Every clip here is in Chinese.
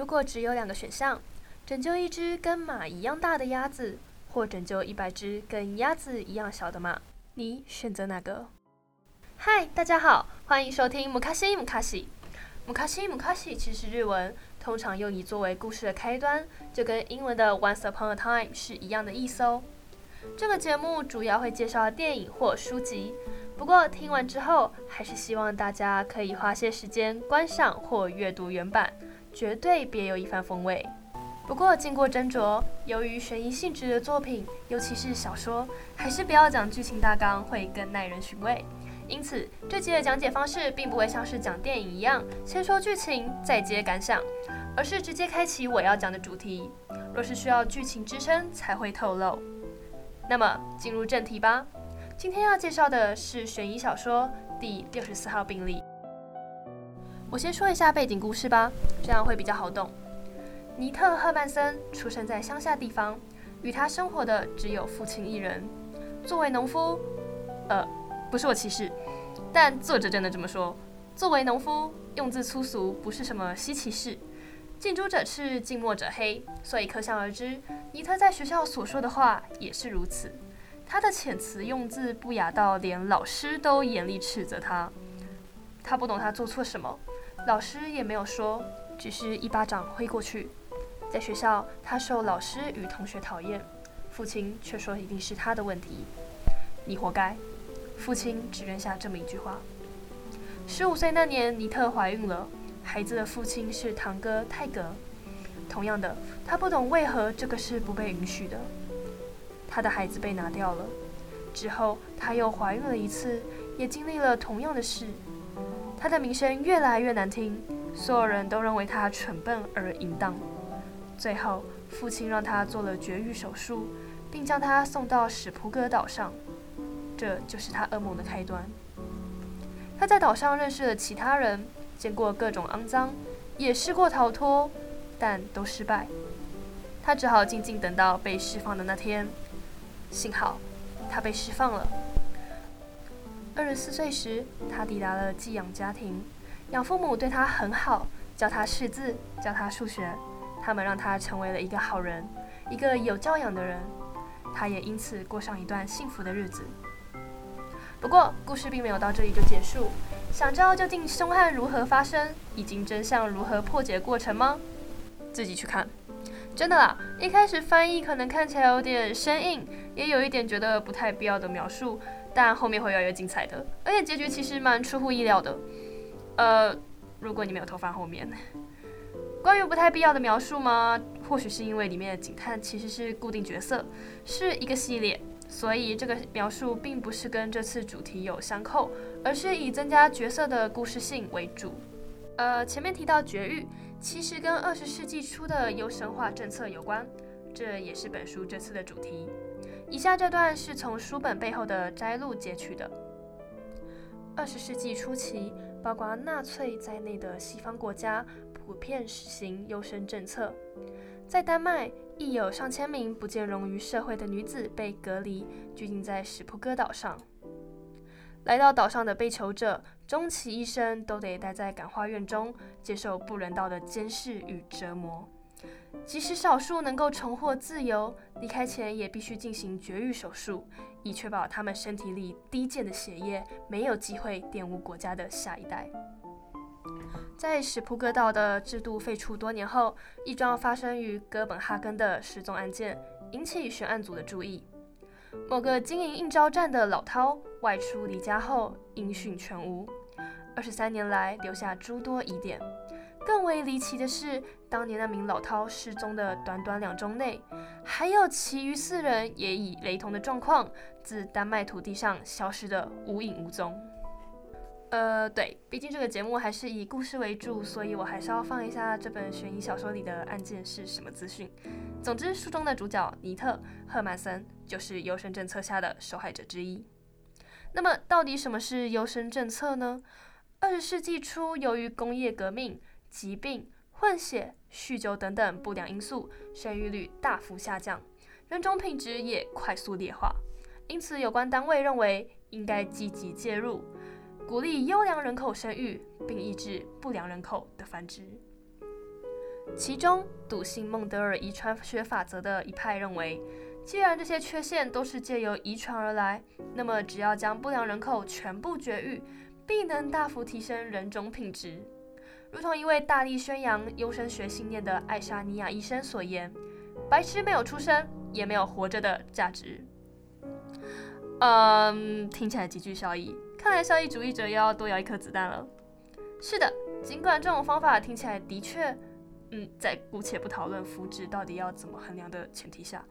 如果只有两个选项，拯救一只跟马一样大的鸭子，或拯救一百只跟鸭子一样小的马，你选择哪个？嗨，大家好，欢迎收听姆卡西姆卡西。姆卡西姆卡西其实日文，通常用以作为故事的开端，就跟英文的 Once Upon a Time 是一样的意思哦。这个节目主要会介绍电影或书籍，不过听完之后，还是希望大家可以花些时间观赏或阅读原版。绝对别有一番风味。不过经过斟酌，由于悬疑性质的作品，尤其是小说，还是不要讲剧情大纲，会更耐人寻味。因此，这集的讲解方式并不会像是讲电影一样，先说剧情再接感想，而是直接开启我要讲的主题。若是需要剧情支撑，才会透露。那么进入正题吧。今天要介绍的是悬疑小说《第六十四号病例》。我先说一下背景故事吧，这样会比较好懂。尼特·赫曼森出生在乡下地方，与他生活的只有父亲一人。作为农夫，呃，不是我歧视，但作者真的这么说。作为农夫，用字粗俗不是什么稀奇事。近朱者赤，近墨者黑，所以可想而知，尼特在学校所说的话也是如此。他的遣词用字不雅到连老师都严厉斥责他。他不懂他做错什么。老师也没有说，只是一巴掌挥过去。在学校，他受老师与同学讨厌，父亲却说一定是他的问题。你活该。父亲只扔下这么一句话。十五岁那年，尼特怀孕了，孩子的父亲是堂哥泰格。同样的，他不懂为何这个是不被允许的。他的孩子被拿掉了，之后他又怀孕了一次，也经历了同样的事。他的名声越来越难听，所有人都认为他蠢笨而淫荡。最后，父亲让他做了绝育手术，并将他送到史普格岛上。这就是他噩梦的开端。他在岛上认识了其他人，见过各种肮脏，也试过逃脱，但都失败。他只好静静等到被释放的那天。幸好，他被释放了。二十四岁时，他抵达了寄养家庭，养父母对他很好，教他识字，教他数学。他们让他成为了一个好人，一个有教养的人。他也因此过上一段幸福的日子。不过，故事并没有到这里就结束。想知道究竟凶案如何发生，以及真相如何破解过程吗？自己去看。真的啦，一开始翻译可能看起来有点生硬，也有一点觉得不太必要的描述。但后面会越来越精彩的，而且结局其实蛮出乎意料的。呃，如果你没有偷翻后面，关于不太必要的描述吗？或许是因为里面的警探其实是固定角色，是一个系列，所以这个描述并不是跟这次主题有相扣，而是以增加角色的故事性为主。呃，前面提到绝育，其实跟二十世纪初的优生化政策有关，这也是本书这次的主题。以下这段是从书本背后的摘录截取的。二十世纪初期，包括纳粹在内的西方国家普遍实行优生政策。在丹麦，亦有上千名不见容于社会的女子被隔离，拘禁在史普哥岛上。来到岛上的被囚者，终其一生都得待在感化院中，接受不人道的监视与折磨。即使少数能够重获自由，离开前也必须进行绝育手术，以确保他们身体里低贱的血液没有机会玷污国家的下一代。在史普格岛的制度废除多年后，一桩发生于哥本哈根的失踪案件引起悬案组的注意。某个经营应招站的老饕外出离家后音讯全无，二十三年来留下诸多疑点。更为离奇的是，当年那名老饕失踪的短短两周内，还有其余四人也以雷同的状况自丹麦土地上消失得无影无踪。呃，对，毕竟这个节目还是以故事为主，所以我还是要放一下这本悬疑小说里的案件是什么资讯。总之，书中的主角尼特·赫曼森就是优生政策下的受害者之一。那么，到底什么是优生政策呢？二十世纪初，由于工业革命，疾病、混血、酗酒等等不良因素，生育率大幅下降，人种品质也快速劣化。因此，有关单位认为应该积极介入，鼓励优良人口生育，并抑制不良人口的繁殖。其中，笃信孟德尔遗传学法则的一派认为，既然这些缺陷都是借由遗传而来，那么只要将不良人口全部绝育，必能大幅提升人种品质。如同一位大力宣扬优生学信念的爱沙尼亚医生所言：“白痴没有出生，也没有活着的价值。”嗯，听起来极具效益。看来效益主义者又要多咬一颗子弹了。是的，尽管这种方法听起来的确……嗯，在姑且不讨论福祉到底要怎么衡量的前提下，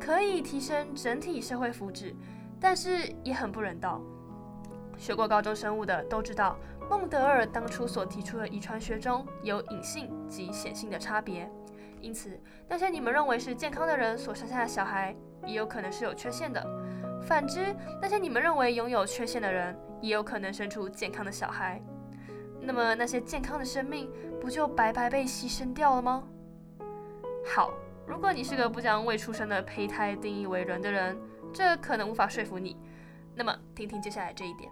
可以提升整体社会福祉，但是也很不人道。学过高中生物的都知道，孟德尔当初所提出的遗传学中有隐性及显性的差别，因此那些你们认为是健康的人所生下的小孩，也有可能是有缺陷的；反之，那些你们认为拥有缺陷的人，也有可能生出健康的小孩。那么那些健康的生命不就白白被牺牲掉了吗？好，如果你是个不将未出生的胚胎定义为人的人，这可能无法说服你。那么听听接下来这一点：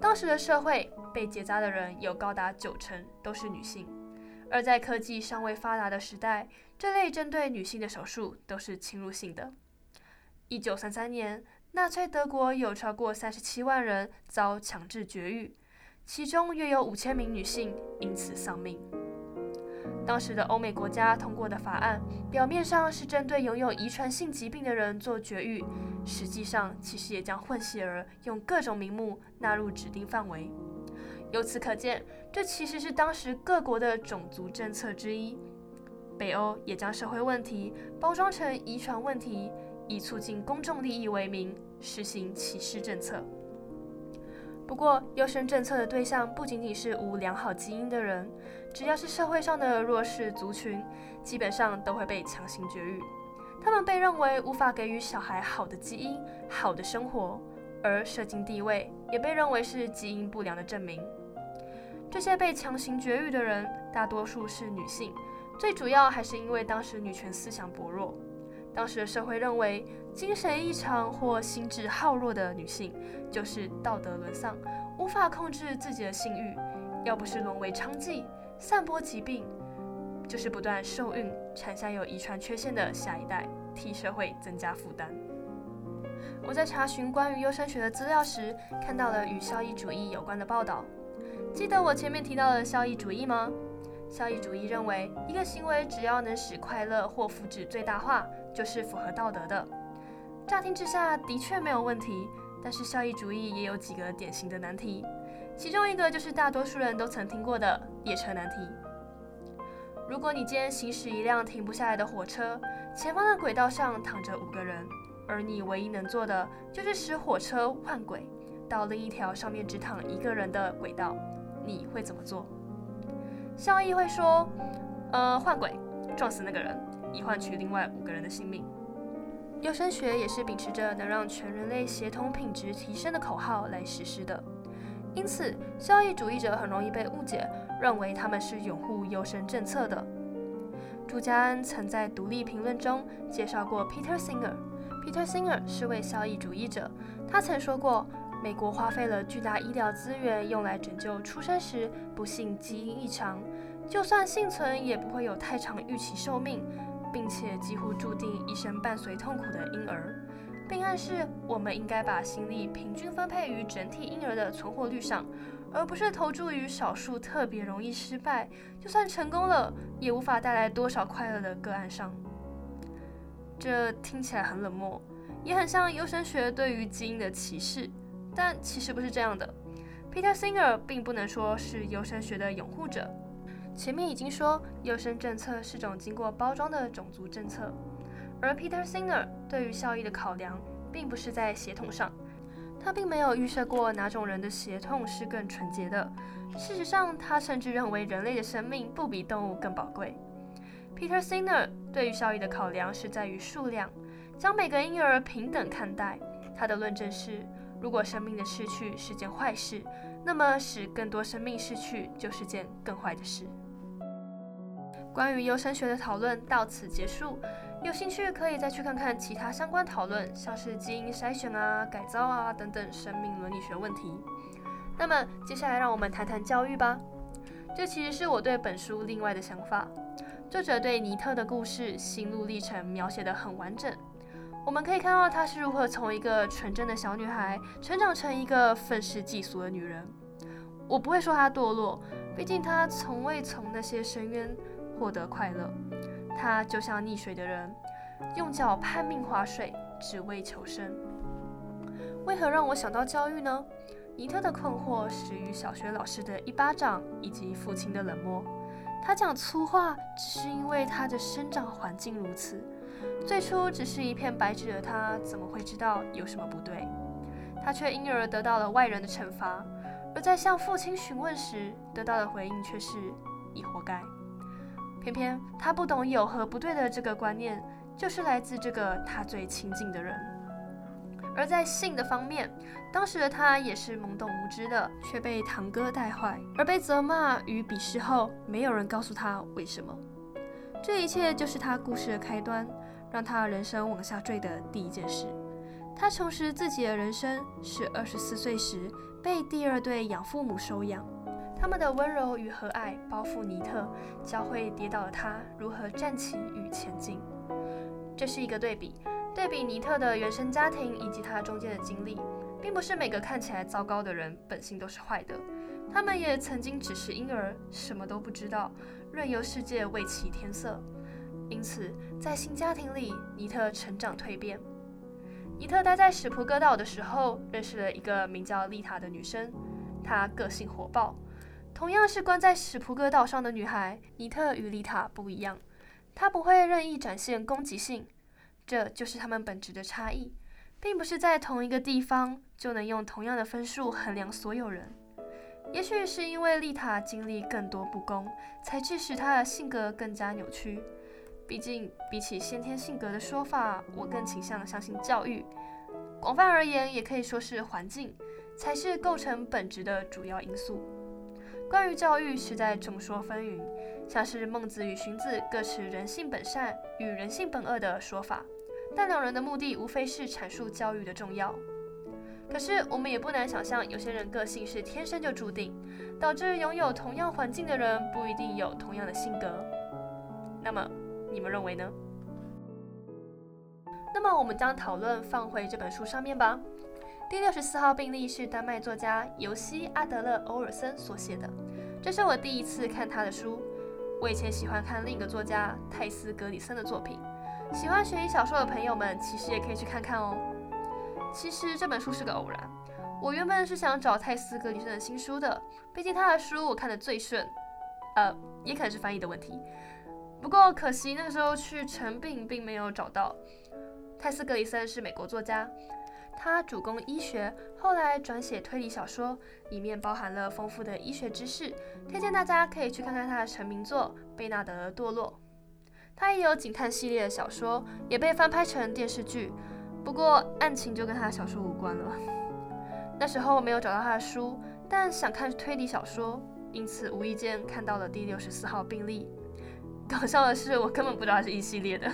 当时的社会被结扎的人有高达九成都是女性，而在科技尚未发达的时代，这类针对女性的手术都是侵入性的。一九三三年，纳粹德国有超过三十七万人遭强制绝育。其中约有五千名女性因此丧命。当时的欧美国家通过的法案，表面上是针对拥有遗传性疾病的人做绝育，实际上其实也将混血儿用各种名目纳入指定范围。由此可见，这其实是当时各国的种族政策之一。北欧也将社会问题包装成遗传问题，以促进公众利益为名，实行歧视政策。不过，优生政策的对象不仅仅是无良好基因的人，只要是社会上的弱势族群，基本上都会被强行绝育。他们被认为无法给予小孩好的基因、好的生活，而社经地位也被认为是基因不良的证明。这些被强行绝育的人，大多数是女性，最主要还是因为当时女权思想薄弱。当时的社会认为，精神异常或心智好弱的女性就是道德沦丧，无法控制自己的性欲，要不是沦为娼妓，散播疾病，就是不断受孕，产下有遗传缺陷的下一代，替社会增加负担。我在查询关于优生学的资料时，看到了与效益主义有关的报道。记得我前面提到的效益主义吗？效益主义认为，一个行为只要能使快乐或福祉最大化，就是符合道德的。乍听之下的确没有问题，但是效益主义也有几个典型的难题，其中一个就是大多数人都曾听过的列车难题。如果你今天行驶一辆停不下来的火车，前方的轨道上躺着五个人，而你唯一能做的就是使火车换轨到另一条上面只躺一个人的轨道，你会怎么做？效益会说，呃，换轨，撞死那个人，以换取另外五个人的性命。优生学也是秉持着能让全人类协同品质提升的口号来实施的，因此，效益主义者很容易被误解，认为他们是拥护优生政策的。朱家安曾在独立评论中介绍过 Peter Singer。Peter Singer 是位效益主义者，他曾说过。美国花费了巨大医疗资源用来拯救出生时不幸基因异常，就算幸存也不会有太长预期寿命，并且几乎注定一生伴随痛苦的婴儿，并暗示我们应该把心力平均分配于整体婴儿的存活率上，而不是投注于少数特别容易失败，就算成功了也无法带来多少快乐的个案上。这听起来很冷漠，也很像优生学对于基因的歧视。但其实不是这样的，Peter Singer 并不能说是优生学的拥护者。前面已经说，优生政策是种经过包装的种族政策，而 Peter Singer 对于效益的考量，并不是在血统上，他并没有预设过哪种人的血统是更纯洁的。事实上，他甚至认为人类的生命不比动物更宝贵。Peter Singer 对于效益的考量是在于数量，将每个婴儿平等看待。他的论证是。如果生命的逝去是件坏事，那么使更多生命逝去就是件更坏的事。关于优生学的讨论到此结束，有兴趣可以再去看看其他相关讨论，像是基因筛选啊、改造啊等等生命伦理学问题。那么接下来让我们谈谈教育吧，这其实是我对本书另外的想法。作者对尼特的故事心路历程描写得很完整。我们可以看到她是如何从一个纯真的小女孩成长成一个愤世嫉俗的女人。我不会说她堕落，毕竟她从未从那些深渊获得快乐。他就像溺水的人，用脚拼命划水，只为求生。为何让我想到教育呢？尼特的困惑始于小学老师的一巴掌，以及父亲的冷漠。他讲粗话，只是因为他的生长环境如此。最初只是一片白纸的他，怎么会知道有什么不对？他却因而得到了外人的惩罚，而在向父亲询问时，得到的回应却是“你活该”。偏偏他不懂有何不对的这个观念，就是来自这个他最亲近的人。而在性的方面，当时的他也是懵懂无知的，却被堂哥带坏，而被责骂与鄙视后，没有人告诉他为什么。这一切就是他故事的开端，让他人生往下坠的第一件事。他重拾自己的人生是二十四岁时被第二对养父母收养，他们的温柔与和蔼包覆尼特，教会跌倒的他如何站起与前进。这是一个对比。对比尼特的原生家庭以及他中间的经历，并不是每个看起来糟糕的人本性都是坏的，他们也曾经只是婴儿，什么都不知道，任由世界为其添色。因此，在新家庭里，尼特成长蜕变。尼特待在史普哥岛的时候，认识了一个名叫丽塔的女生，她个性火爆。同样是关在史普哥岛上的女孩，尼特与丽塔不一样，她不会任意展现攻击性。这就是他们本质的差异，并不是在同一个地方就能用同样的分数衡量所有人。也许是因为丽塔经历更多不公，才致使她的性格更加扭曲。毕竟，比起先天性格的说法，我更倾向相信教育。广泛而言，也可以说是环境，才是构成本质的主要因素。关于教育，实在众说纷纭，像是孟子与荀子各持人性本善与人性本恶的说法。但两人的目的无非是阐述教育的重要。可是我们也不难想象，有些人个性是天生就注定，导致拥有同样环境的人不一定有同样的性格。那么你们认为呢？那么我们将讨论放回这本书上面吧。第六十四号病例是丹麦作家尤西·阿德勒·欧尔森所写的，这是我第一次看他的书。我以前喜欢看另一个作家泰斯·格里森的作品。喜欢悬疑小说的朋友们，其实也可以去看看哦。其实这本书是个偶然，我原本是想找泰斯·格里森的新书的，毕竟他的书我看得最顺。呃，也可能是翻译的问题。不过可惜那个时候去诚品并没有找到。泰斯·格里森是美国作家，他主攻医学，后来转写推理小说，里面包含了丰富的医学知识，推荐大家可以去看看他的成名作《贝纳德堕落》。他也有警探系列的小说，也被翻拍成电视剧，不过案情就跟他的小说无关了。那时候没有找到他的书，但想看推理小说，因此无意间看到了第六十四号病例。搞笑的是，我根本不知道他是一系列的，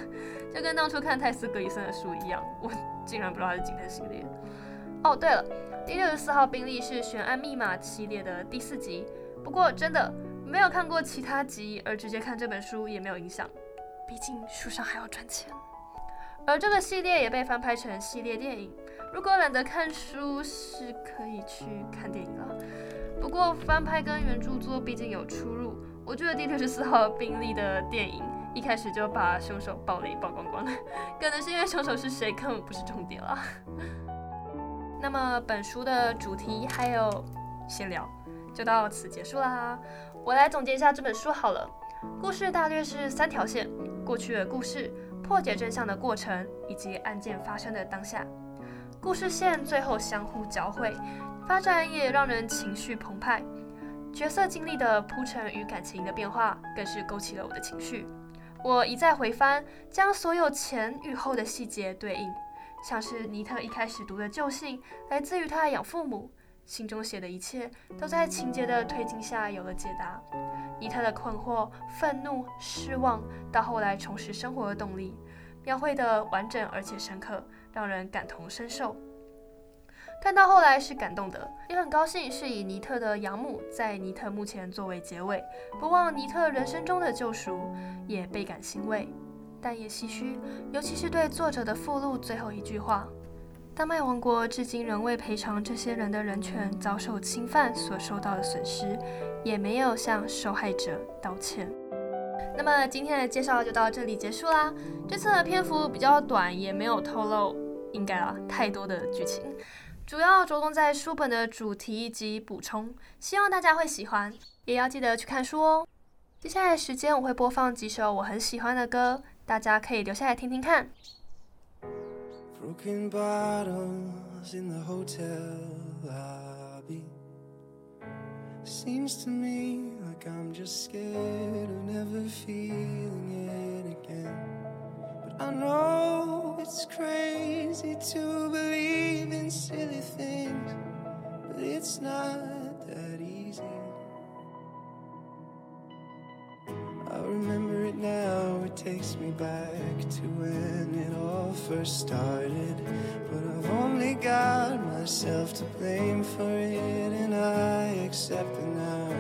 就跟当初看泰斯·格里森的书一样，我竟然不知道他是警探系列。哦，对了，第六十四号病例是悬案密码系列的第四集，不过真的没有看过其他集，而直接看这本书也没有影响。毕竟书上还要赚钱，而这个系列也被翻拍成系列电影。如果懒得看书，是可以去看电影了。不过翻拍跟原著作毕竟有出入，我觉得第六十四号病例的电影一开始就把凶手爆雷曝光光了，可能是因为凶手是谁根本不是重点了。那么本书的主题还有闲聊就到此结束啦。我来总结一下这本书好了，故事大略是三条线。过去的故事、破解真相的过程以及案件发生的当下，故事线最后相互交汇，发展也让人情绪澎湃。角色经历的铺陈与感情的变化，更是勾起了我的情绪。我一再回翻，将所有前与后的细节对应，像是尼特一开始读的旧信，来自于他的养父母。信中写的一切都在情节的推进下有了解答。尼特的困惑、愤怒、失望，到后来重拾生活的动力，描绘得完整而且深刻，让人感同身受。看到后来是感动的，也很高兴是以尼特的养母在尼特墓前作为结尾，不忘尼特人生中的救赎，也倍感欣慰，但也唏嘘，尤其是对作者的附录最后一句话。丹麦王国至今仍未赔偿这些人的人权遭受侵犯所受到的损失，也没有向受害者道歉。那么今天的介绍就到这里结束啦。这次的篇幅比较短，也没有透露应该啊太多的剧情，主要着重在书本的主题及补充，希望大家会喜欢，也要记得去看书哦。接下来时间我会播放几首我很喜欢的歌，大家可以留下来听听看。Broken bottles in the hotel lobby. Seems to me like I'm just scared of never feeling it again. I know it's crazy to believe in silly things, but it's not that easy. I remember it now, it takes me back to when it all first started. But I've only got myself to blame for it, and I accept it now.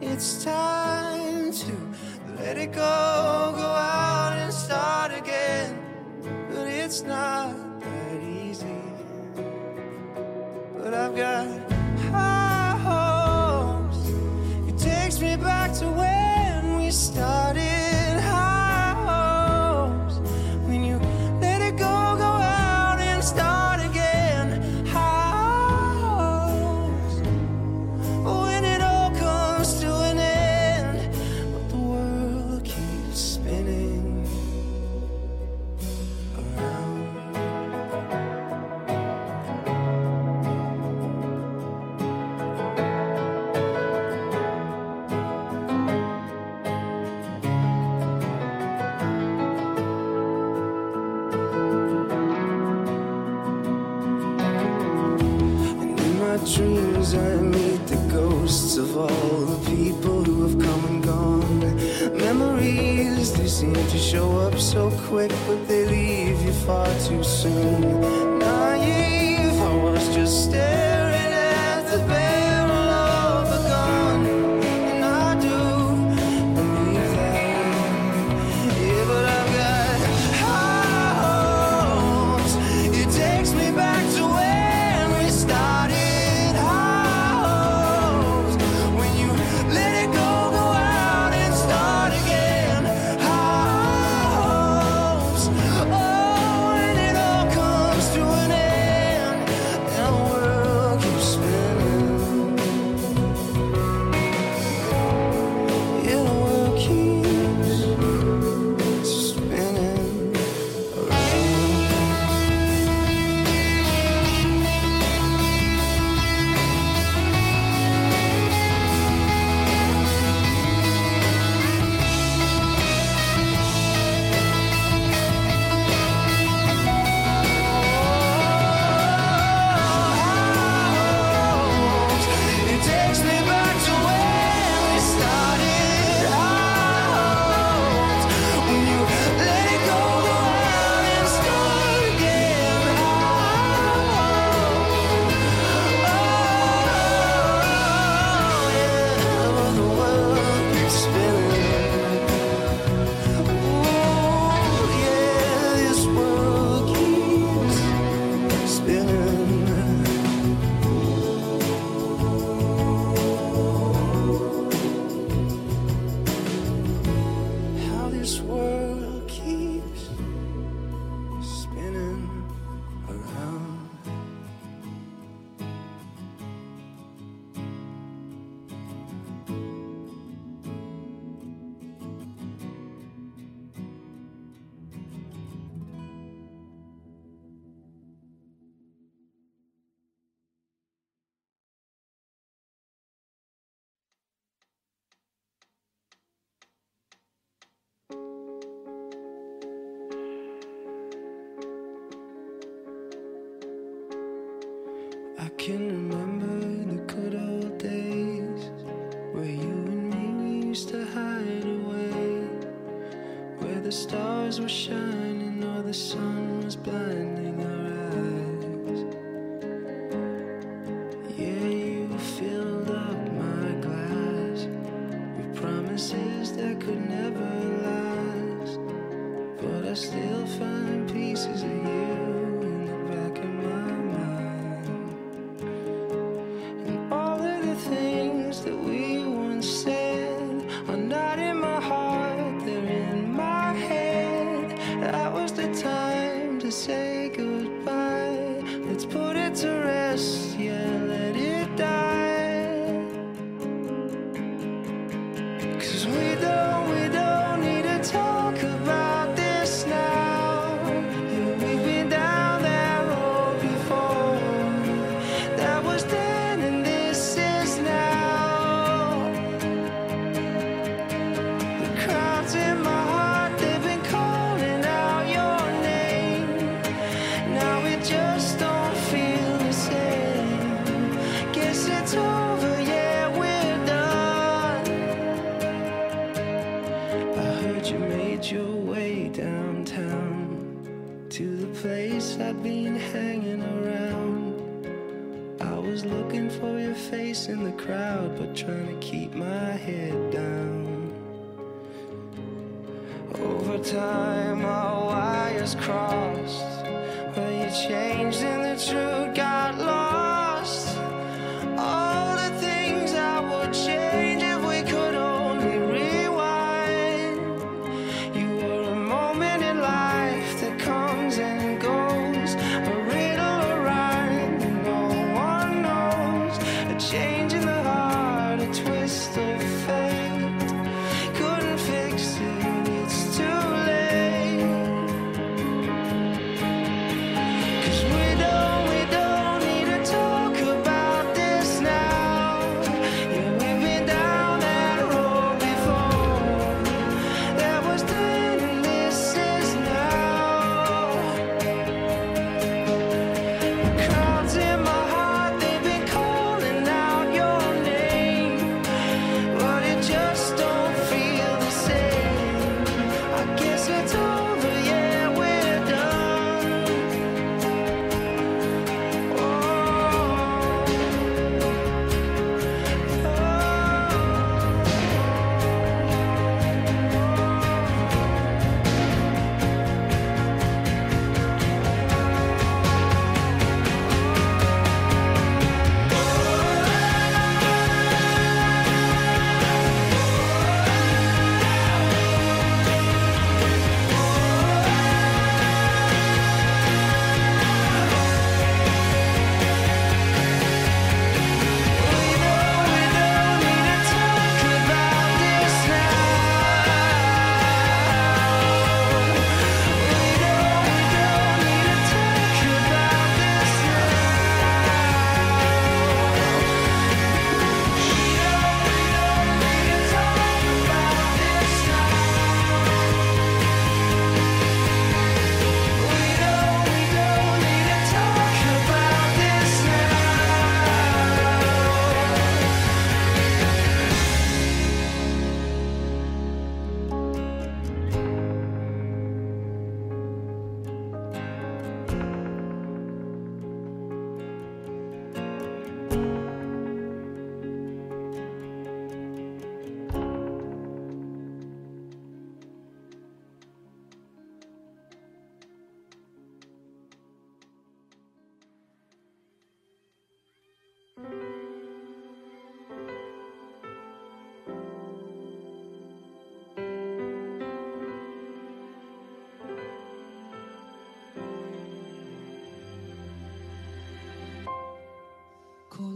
It's time to let it go, go out and start love. All the people who have come and gone. Memories, they seem to show up so quick, but they leave you far too soon. Naive, I was just staring at the barrel this world can remember the good old days where you and me used to hide away, where the stars were shining or the sun was blinding our eyes. Yeah, you filled up my glass with promises that could never last, but I still.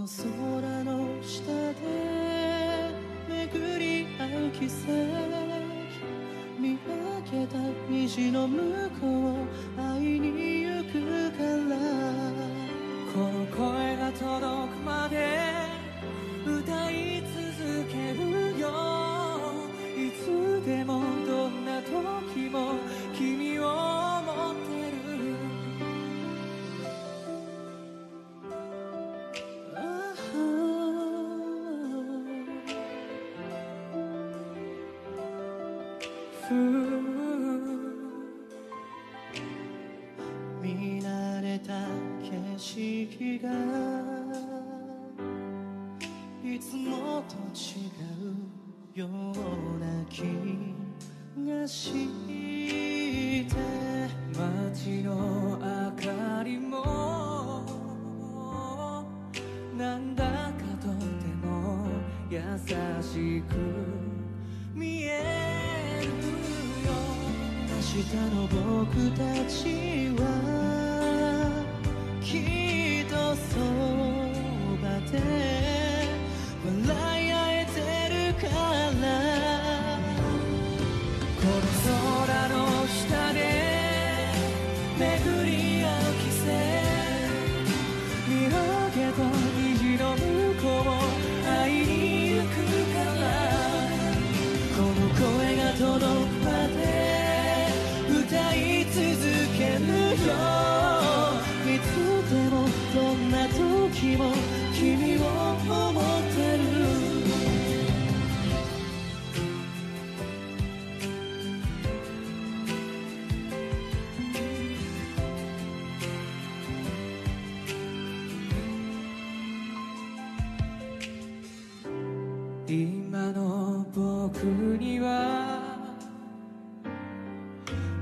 空の下で巡り合う奇跡見分けた虹の向こう愛いに行くから。この声が届くまで歌い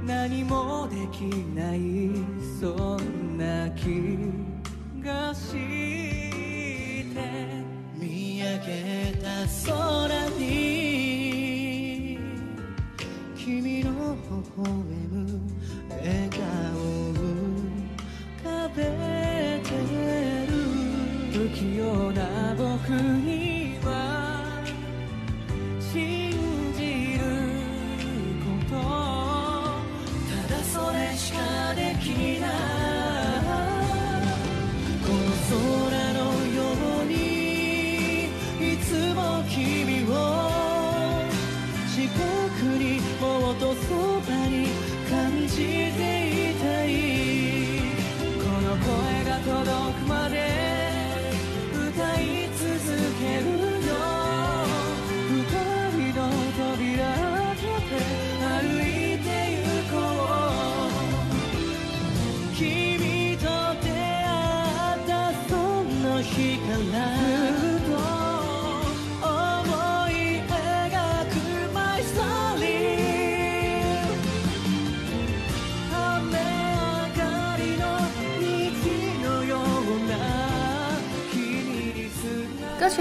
何もできないそんな気がして見上げた空に君の微笑む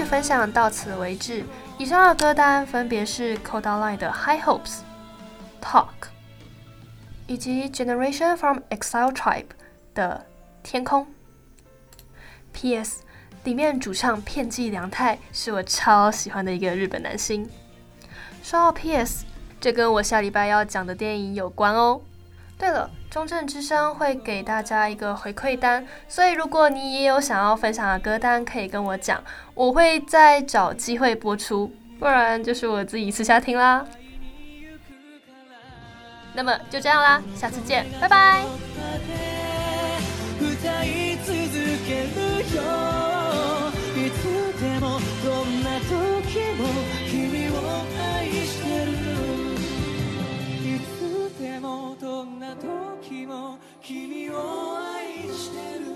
分享到此为止。以上的歌单分别是 Kodaline 的 High Hopes、Talk，以及 Generation from Exile Tribe 的天空。P.S. 里面主唱片寄凉太是我超喜欢的一个日本男星。说到 P.S. 这跟我下礼拜要讲的电影有关哦。对了，中正之声会给大家一个回馈单，所以如果你也有想要分享的歌单，可以跟我讲，我会再找机会播出，不然就是我自己私下听啦。那么就这样啦，下次见，拜拜。歌い続けるよ んな時も君を愛してる